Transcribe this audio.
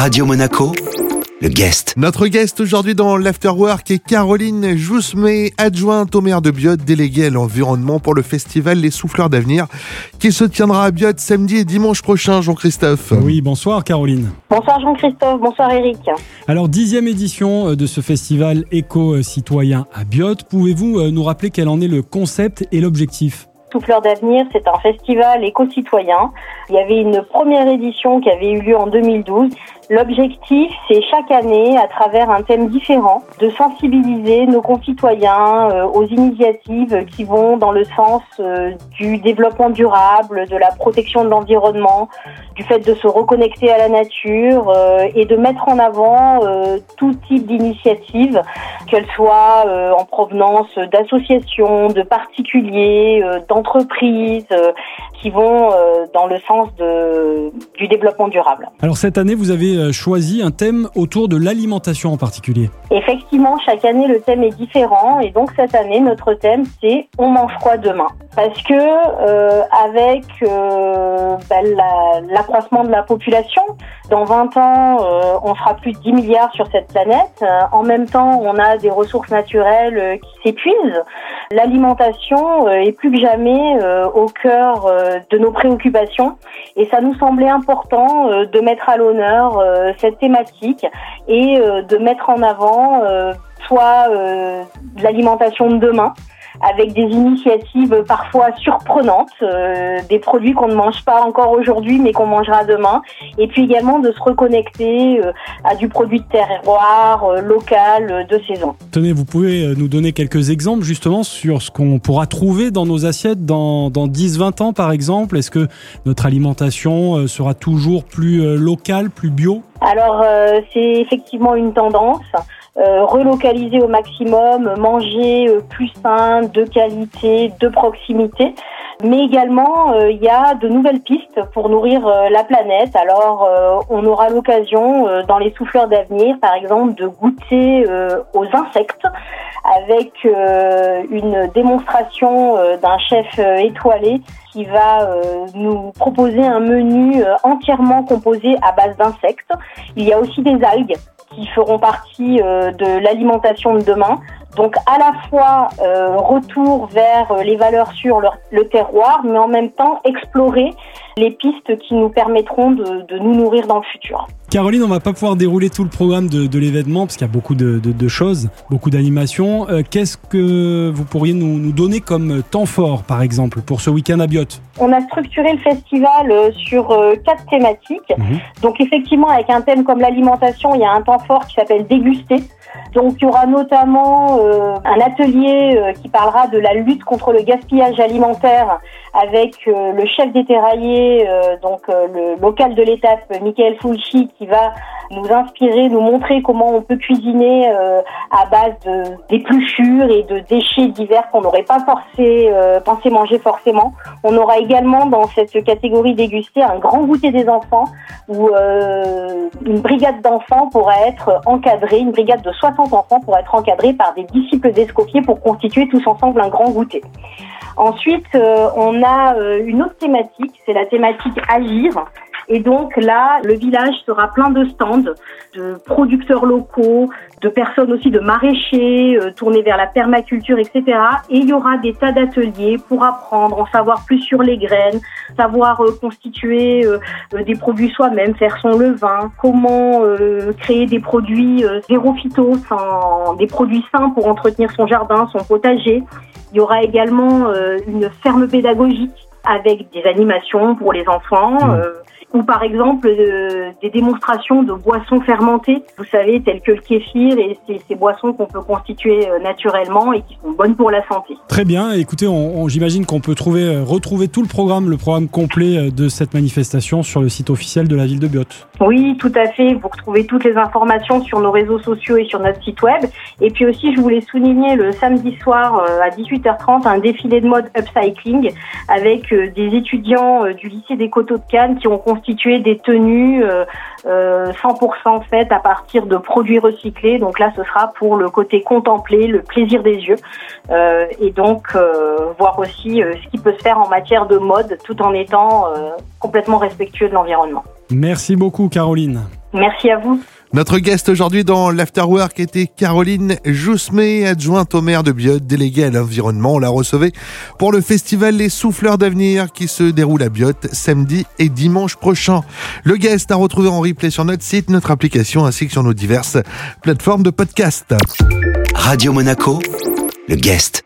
Radio Monaco, le guest. Notre guest aujourd'hui dans l'Afterwork est Caroline Jousmet, adjointe au maire de Biot, déléguée à l'environnement pour le festival Les Souffleurs d'Avenir, qui se tiendra à Biot samedi et dimanche prochain, Jean-Christophe. Oui, bonsoir Caroline. Bonsoir Jean-Christophe, bonsoir Eric. Alors, dixième édition de ce festival éco-citoyen à Biot. Pouvez-vous euh, nous rappeler quel en est le concept et l'objectif? Souffleurs d'avenir, c'est un festival éco-citoyen. Il y avait une première édition qui avait eu lieu en 2012 L'objectif, c'est chaque année, à travers un thème différent, de sensibiliser nos concitoyens euh, aux initiatives qui vont dans le sens euh, du développement durable, de la protection de l'environnement, du fait de se reconnecter à la nature euh, et de mettre en avant tout type d'initiatives, qu'elles soient en provenance d'associations, de particuliers, d'entreprises, qui vont dans le sens de, du développement durable. Alors cette année, vous avez euh, choisi un thème autour de l'alimentation en particulier. Effectivement, chaque année le thème est différent et donc cette année notre thème c'est on mange quoi demain? Parce que euh, avec euh, ben, l'accroissement de la population, dans 20 ans on sera plus de 10 milliards sur cette planète. En même temps, on a des ressources naturelles qui s'épuisent. L'alimentation est plus que jamais au cœur de nos préoccupations et ça nous semblait important de mettre à l'honneur cette thématique et euh, de mettre en avant euh, soit l'alimentation de demain, avec des initiatives parfois surprenantes, euh, des produits qu'on ne mange pas encore aujourd'hui mais qu'on mangera demain, et puis également de se reconnecter euh, à du produit de terroir euh, local de saison. Tenez, vous pouvez nous donner quelques exemples justement sur ce qu'on pourra trouver dans nos assiettes dans, dans 10-20 ans par exemple Est-ce que notre alimentation sera toujours plus locale, plus bio? Alors c'est effectivement une tendance. Euh, relocaliser au maximum, manger euh, plus sain, de qualité, de proximité. Mais également, euh, il y a de nouvelles pistes pour nourrir la planète. Alors, on aura l'occasion dans les souffleurs d'avenir, par exemple, de goûter aux insectes avec une démonstration d'un chef étoilé qui va nous proposer un menu entièrement composé à base d'insectes. Il y a aussi des algues qui feront partie euh, de l'alimentation de demain. Donc à la fois euh, retour vers euh, les valeurs sur le, terroir, mais en même temps explorer les pistes qui nous permettront de, de nous nourrir dans le futur. Caroline, on va pas pouvoir dérouler tout le programme de, de l'événement parce qu'il y a beaucoup de, de, de choses, beaucoup d'animations. Euh, qu'est-ce que vous pourriez nous, nous, donner comme temps fort, par exemple, pour ce week-end à Biot On a structuré le festival euh, sur euh, quatre thématiques. Mhm. Donc effectivement, avec un thème comme l'alimentation, il y a un temps fort qui s'appelle déguster. Donc il y aura notamment euh, un atelier euh, qui parlera de la lutte contre le gaspillage alimentaire avec euh, le chef des terraillers, donc le local de l'étape, Michael Fulci, qui va nous inspirer, nous montrer comment on peut cuisiner à base d'épluchures et de déchets divers qu'on n'aurait pas forcé, pensé manger forcément. On aura également dans cette catégorie dégustée un grand goûter des enfants où une brigade d'enfants pourra être encadrée, une brigade de 60 enfants pour être encadrés par des disciples d'Escoffier pour constituer tous ensemble un grand goûter. Ensuite, euh, on a euh, une autre thématique, c'est la thématique agir. Et donc là, le village sera plein de stands de producteurs locaux, de personnes aussi de maraîchers euh, tournés vers la permaculture, etc. Et il y aura des tas d'ateliers pour apprendre, en savoir plus sur les graines, savoir euh, constituer euh, des produits soi-même, faire son levain, comment créer des produits zéro phyto, sans, des produits sains pour entretenir son jardin, son potager. Il y aura également une ferme pédagogique avec des animations pour les enfants. Mmh ou par exemple euh, des démonstrations de boissons fermentées, vous savez, telles que le kéfir et ces, ces boissons qu'on peut constituer euh, naturellement et qui sont bonnes pour la santé. Très bien, écoutez, on, j'imagine qu'on peut trouver, euh, retrouver tout le programme, le programme complet de cette manifestation sur le site officiel de la ville de Biot. Oui, tout à fait, vous retrouvez toutes les informations sur nos réseaux sociaux et sur notre site web. Et puis aussi, je voulais souligner le samedi soir à 18h30 un défilé de mode upcycling avec des étudiants du lycée des Coteaux de Cannes qui ont constituer des tenues 100% euh, euh, faites à partir de produits recyclés. Donc là, ce sera pour le côté contemplé, le plaisir des yeux, euh, et donc voir aussi ce qui peut se faire en matière de mode tout en étant complètement respectueux de l'environnement. Merci beaucoup, Caroline. Merci à vous. Notre guest aujourd'hui dans l'Afterwork était Caroline Jousmé, adjointe au maire de Biot, déléguée à l'environnement. On la recevait pour le festival Les Souffleurs d'Avenir qui se déroule à Biot samedi et dimanche prochain. Le guest a retrouvé en replay sur notre site, notre application ainsi que sur nos diverses plateformes de podcast. Radio Monaco, le guest.